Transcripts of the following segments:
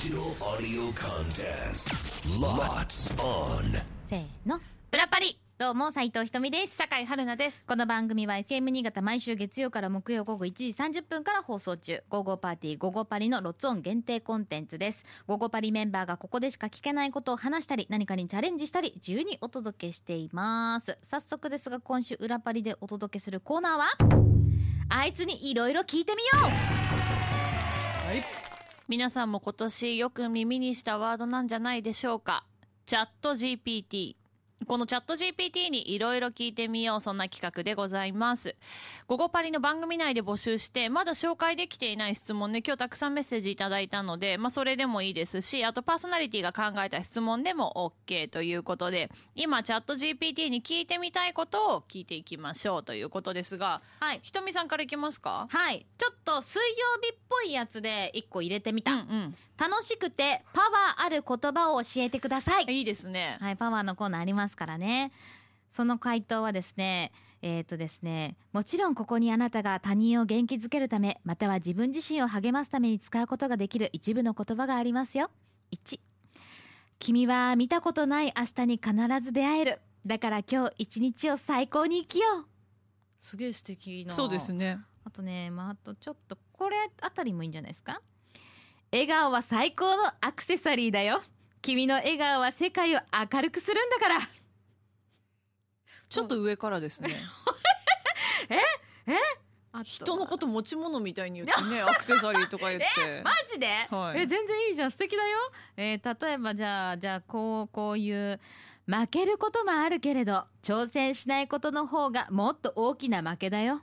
Digital audio contest. Lots on. せーの。裏パリどうも、斉藤ひとみです。酒井春奈です。この番組は FM 新潟毎週月曜から木曜午後1時30分から放送中。午後パーティー午後パリのロッツオン限定コンテンツです。午後パリメンバーがここでしか聞けないことを話したり、何かにチャレンジしたり、自由にお届けしています。早速ですが今週裏パリでお届けするコーナーは、あいつにいろいろ聞いてみよ皆さんも今年よく耳にしたワードなんじゃないでしょうか？チャット GPT。このチャット GPT にいろいろ聞いてみよう、そんな企画でございます。午後パリの番組内で募集して、まだ紹介できていない質問ね、今日たくさんメッセージいただいたので、まあそれでもいいですし、あとパーソナリティが考えた質問でも OK ということで、今チャット GPT に聞いてみたいことを聞いていきましょうということですが、うはい。ひとみさんからいきますか？はい。ちょっと水曜日っぽいやつで一個入れてみた。うんうん。楽しくてパワーある言葉を教えてください。いいですね。はい、パワーのコーナーありますからね。その回答はですね、えっ、とですね、もちろんここにあなたが他人を元気づけるため、または自分自身を励ますために使うことができる一部の言葉がありますよ。1、君は見たことない明日に必ず出会える。だから今日一日を最高に生きよう。すげえ素敵な。そうですね。あとね、まあ、あとちょっと、これあたりもいいんじゃないですか笑顔は最高のアクセサリーだよ。君の笑顔は世界を明るくするんだから。ちょっと上からですね。あと人のこと持ち物みたいに言ってね、アクセサリーとか言って。マジで、はいえ、全然いいじゃん。素敵だよ。えー例えばじゃあ、じゃあ、こう、こういう、負けることもあるけれど、挑戦しないことの方がもっと大きな負けだよ。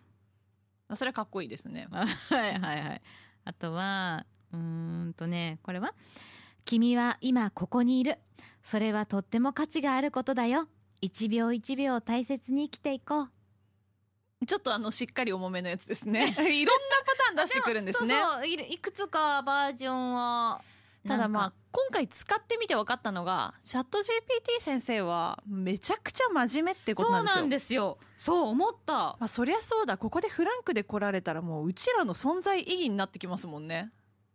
あそれかっこいいですね。はいはいはい。あとは、うーんとね、これは君は今ここにいる。それはとっても価値があることだよ。一秒一秒大切に生きていこう。ちょっとあの、しっかり重めのやつですね。いろんなパターン出してくるんですね。そうそういくつかバージョンは。ただまあ今回使ってみて分かったのが、チャット GPT 先生はめちゃくちゃ真面目ってことなんですよ。そうなんですよ。そう思った。まあそりゃそうだ、ここでフランクで来られたらもううちらの存在意義になってきますもんね。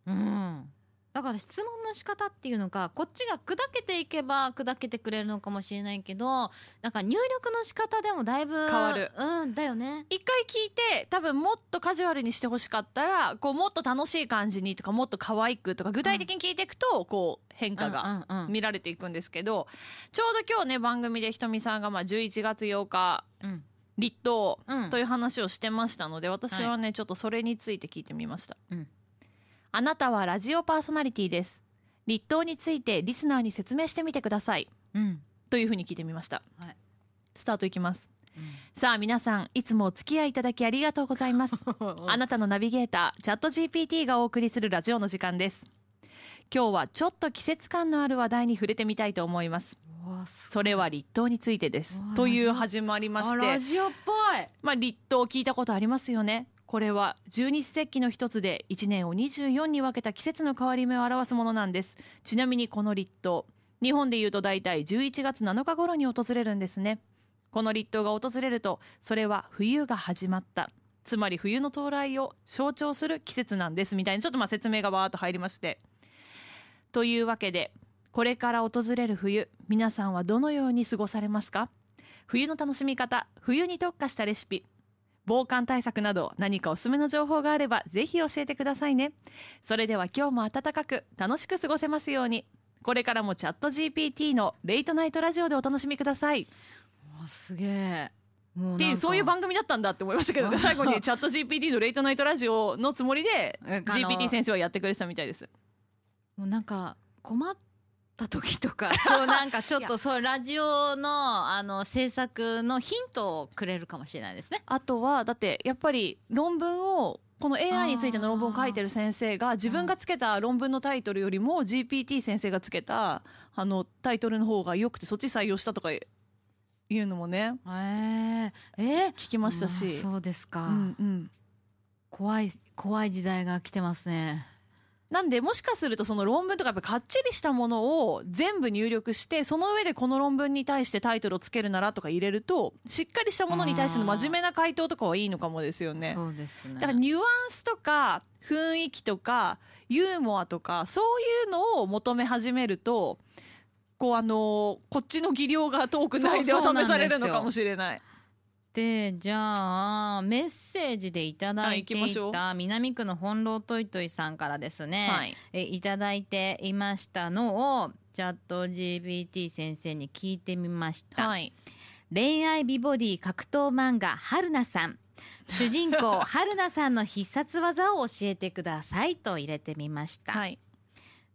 うん。だから質問の仕方っていうのか、こっちが砕けていけば砕けてくれるのかもしれないけど、なんか入力の仕方でもだいぶ変わるうん、だよね。一回聞いて、多分もっとカジュアルにしてほしかったら、こうもっと楽しい感じにとか、もっと可愛くとか、具体的に聞いていくと、こう変化がうんうんうん見られていくんですけど、ちょうど今日ね、番組でひとみさんがまあ11月8日、うん。立冬うんという話をしてましたので、私はね、ちょっとそれについて聞いてみました。うん。あなたはラジオパーソナリティです。立冬についてリスナーに説明してみてください。うん。というふうに聞いてみました。はい。スタートいきます。さあ皆さん、いつもお付き合いいただきありがとうございます。あなたのナビゲーター、チャット GPT がお送りするラジオの時間です。今日はちょっと季節感のある話題に触れてみたいと思います。それは立冬についてです。という始まりまあして、ラジオっぽい。まあ立冬聞いたことありますよね。これは十二節気の一つで1年を24に分けた季節の変わり目を表すものなんです。ちなみにこの立冬、日本で言うと大体11月7日頃に訪れるんですね。この立冬が訪れると、それは冬が始まった。つまり冬の到来を象徴する季節なんですみたいにちょっとまあ説明がバーっと入りまして。というわけで、これから訪れる冬、皆さんはどのように過ごされますか？冬の楽しみ方、冬に特化したレシピ、防寒対策など何かおすすめの情報があればぜひ教えてくださいね。それでは今日も暖かく楽しく過ごせますように。これからもチャット GPT のレイトナイトラジオでお楽しみください。すげえ。もうていう、そういう番組だったんだって思いましたけどね、最後にチャット GPT のレイトナイトラジオのつもりで、GPT 先生はやってくれてたみたいです。もうなんか困った時とか、そうなんかちょっとそうラジオのあの制作のヒントをくれるかもしれないですね。あとは、だってやっぱり論文を、この AI についての論文を書いてる先生が自分がつけた論文のタイトルよりも GPT 先生がつけたあのタイトルの方が良くてそっち採用したとかいうのもね、えええ聞きましたし。まあそうですか、うんうん。怖い怖い時代が来てますね。なんで、もしかするとその論文とかやっぱかっちりしたものを全部入力して、その上でこの論文に対してタイトルをつけるならとか入れると、しっかりしたものに対しての真面目な回答とかはいいのかもですよね。そうですね。だからニュアンスとか雰囲気とかユーモアとかそういうのを求め始めるとこうあのこっちの技量が遠くないでは試されるのかもしれない。でじゃあメッセージでいただいていた南区の本楼トイトイさんからですね、はい。えいただいていましたのをチャット GPT 先生に聞いてみました、はい。恋愛美ボディ格闘漫画春菜さん。主人公 春菜さんの必殺技を教えてくださいと入れてみました、はい。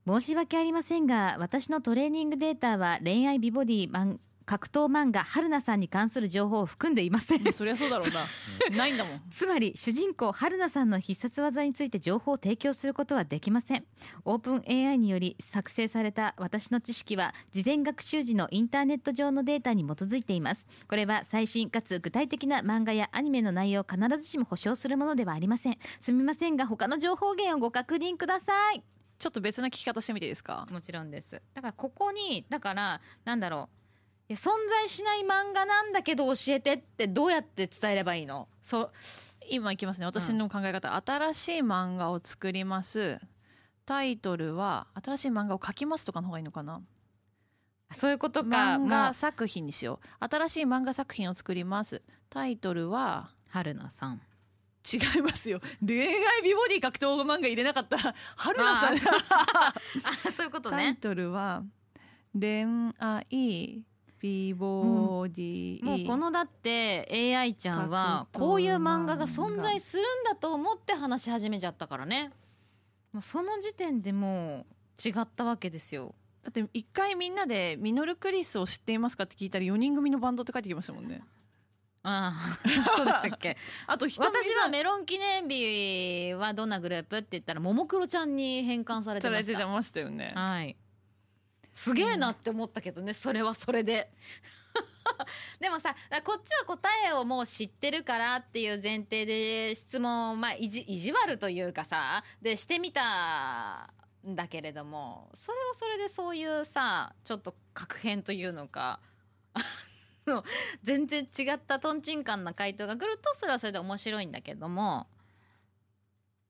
申し訳ありませんが私のトレーニングデータは恋愛美ボディマン格闘漫画春菜さんに関する情報を含んでいません。そりゃそうだろうな。ないんだもん。つまり主人公春菜さんの必殺技について情報を提供することはできません。オープン AI により作成された私の知識は事前学習時のインターネット上のデータに基づいています。これは最新かつ具体的な漫画やアニメの内容を必ずしも保証するものではありません。すみませんが他の情報源をご確認ください。ちょっと別な聞き方してみていいですか？もちろんです。だからここにだからなんだろういや存在しない漫画なんだけど教えてってどうやって伝えればいいの？そ今いきますね。私の考え方、新しい漫画を作ります。タイトルは新しい漫画を描きますとかの方がいいのかな？そういうことか。漫画作品にしよう。新しい漫画作品を作ります。タイトルは春菜さん。違いますよ。恋愛美ボディ格闘漫画入れなかったら 春菜さん。あそう。いうことタイねトルは恋愛美ボディ、もうこのだって AI ちゃんはこういう漫画が存在するんだと思って話し始めちゃったからね。もうその時点でもう違ったわけですよ。だって一回みんなでミノルクリスを知っていますかって聞いたら4人組のバンドって書いてきましたもんね。ああ。そうでしたっけ？あと私さんはメロン記念日はどんなグループって言ったらももクロちゃんに変換されてさました。れてましたよね。はいすげえなって思ったけどねそれはそれで。でもさこっちは答えをもう知ってるからっていう前提で質問を、まあ、意地意地悪というかさでしてみたんだけれどもそれはそれでそういうさちょっと確変というのか全然違ったとんちんかんな回答が来るとそれはそれで面白いんだけども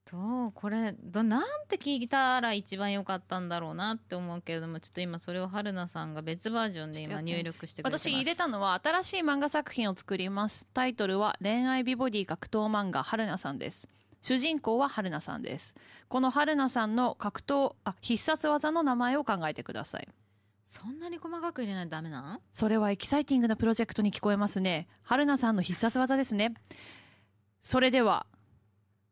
どう？これどなんて聞いたら一番良かったんだろうなって思うけれどもちょっと今それを春菜さんが別バージョンで今入力してくれてます。私入れたのは新しい漫画作品を作ります。タイトルは恋愛美ボディ格闘漫画春菜さんです。主人公は春菜さんです。この春菜さんの格闘あ必殺技の名前を考えてください。そんなに細かく入れないとダメなんそれはエキサイティングなプロジェクトに聞こえますね。春菜さんの必殺技ですね。それでは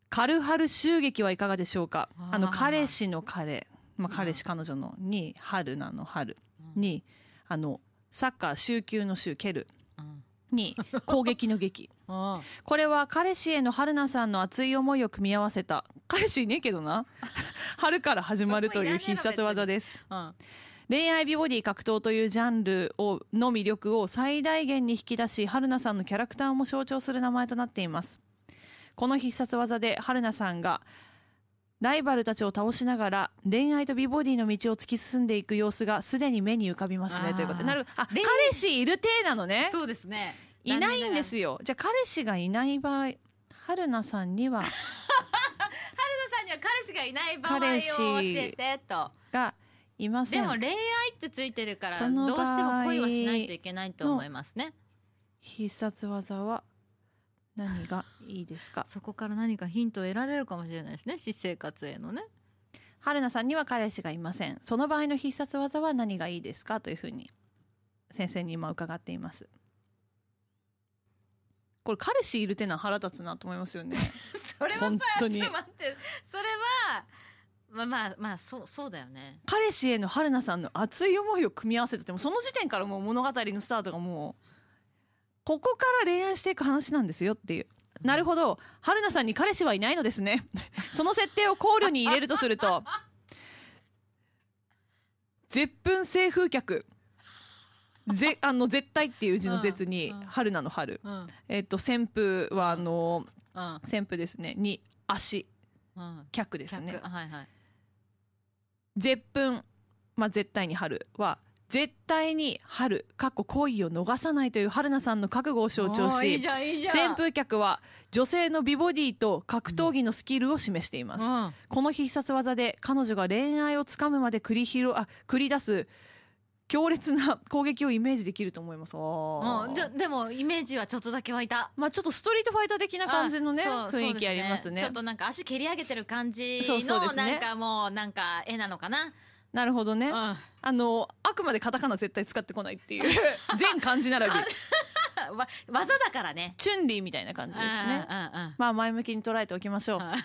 カルハル襲撃はいかがでしょうか？あの彼氏の彼、まあ、彼氏彼女のに春菜の春。にあのサッカー週休の週蹴るうん。に攻撃の劇。あこれは彼氏への春菜さんの熱い思いを組み合わせた。彼氏いねえけどな。春から始まるという必殺技です。あ恋愛美ボディ格闘というジャンルをの魅力を最大限に引き出し春菜さんのキャラクターも象徴する名前となっていますこの必殺技で春菜さんがライバルたちを倒しながら恋愛と美ボディの道を突き進んでいく様子がすでに目に浮かびますね。ということで。なるあ恋彼氏いる体なのね。そうですね。いないんですよ。じゃあ彼氏がいない場合春菜さんには 春菜さんには彼氏がいない場合を教えてと。がいません。でも恋愛ってついてるからそどうしても恋はしないといけないと思いますね。必殺技は何がいいですか？そこから何かヒントを得られるかもしれないですね。私生活へのね。春菜さんには彼氏がいません。その場合の必殺技は何がいいですか？というふうに先生に今伺っています。これ彼氏いるってのは腹立つなと思いますよね。それはさ本当に。ちょっと待って。それはまあまあまあそうそうだよね。彼氏への春菜さんの熱い思いを組み合わせててもその時点からもう物語のスタートがもうここから恋愛していく話なんですよっていう。なるほど。春菜さんに彼氏はいないのですね。その設定を考慮に入れるとすると。絶吻性風客。ぜあの絶対っていう字の絶に春菜の春。うん。えっと旋風はあのうん。旋風ですね。に足。うん。客ですね。客。はいはい。絶吻、まあ、絶対に春は絶対に春かっこ恋を逃さないという春菜さんの覚悟を象徴しゃんいい旋風脚は女性の美ボディと格闘技のスキルを示しています、うん。この必殺技で彼女が恋愛をつかむまで繰り広あ繰り出す強烈な攻撃をイメージできると思います。あーうんじゃでもイメージはちょっとだけ湧いた。まあちょっとストリートファイター的な感じのねあそう雰囲気ありますね。そうでちょっとなんか足蹴り上げてる感じそうそうのですね。なんかもうなんか絵なのかな、なるほどね、うんあのあくまでカタカナ絶対使ってこないっていう。全漢字並び。わ技だからね。チュンリーみたいな感じですね。まあ前向きに捉えておきましょう。はい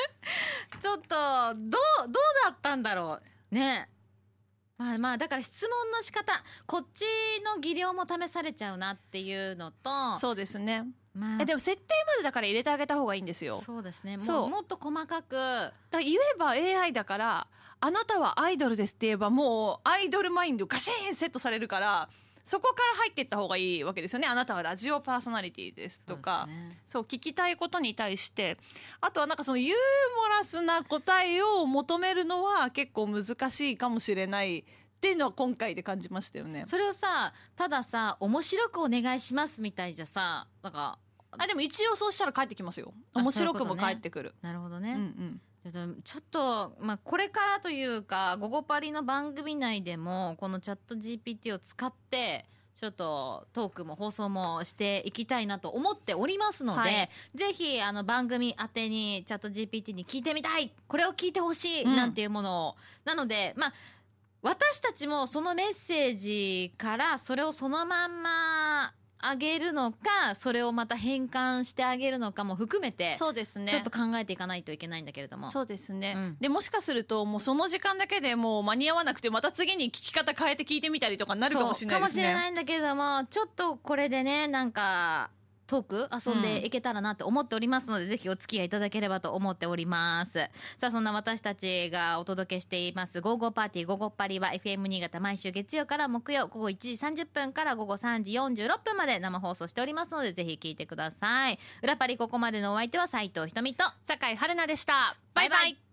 ちょっとどうどうだったんだろう。ね。まあまあだから質問の仕方。こっちの技量も試されちゃうなっていうのと。そうですね。まあ。えでも設定までだから入れてあげた方がいいんですよ。そうですね。もそう。うもっと細かく。だ言えば AI だからあなたはアイドルですって言えばもうアイドルマインドガシーンセットされるからそこから入っていった方がいいわけですよねあなたはラジオパーソナリティですとかそうねそう聞きたいことに対してあとはなんかそのユーモラスな答えを求めるのは結構難しいかもしれないっていうのは今回で感じましたよね。それをさたださ面白くお願いしますみたいじゃさなんかあでも一応そうしたら帰ってきますよ。あ面白くも帰ってくる。なるほどね、うんうん。ちょっとまあ、これからというか「午後パリ」の番組内でもこのチャット GPT を使ってちょっとトークも放送もしていきたいなと思っておりますので、はい。ぜひあの番組宛てにチャット GPT に聞いてみたいこれを聞いてほしいうんなんていうものを、なのでまあ私たちもそのメッセージからそれをそのまんまあげるのかそれをまた変換してあげるのかも含めてそうですね。ちょっと考えていかないといけないんだけれども。そうですね、うんでもしかするともうその時間だけでもう間に合わなくてまた次に聞き方変えて聞いてみたりとかなるかもしれないですねかもしれないんだけれどもちょっとこれでねなんかトーク遊んでいけたらなって思っておりますので、ぜひお付き合いいただければと思っております。さあそんな私たちがお届けしています「ゴーゴーパーティーゴーゴーパリ」は FM 新潟毎週月曜から木曜午後1時30分から午後3時46分まで生放送しておりますのでぜひ聞いてください。裏パリここまでのお相手は斉藤ひとみと酒井春菜でした。バイバイ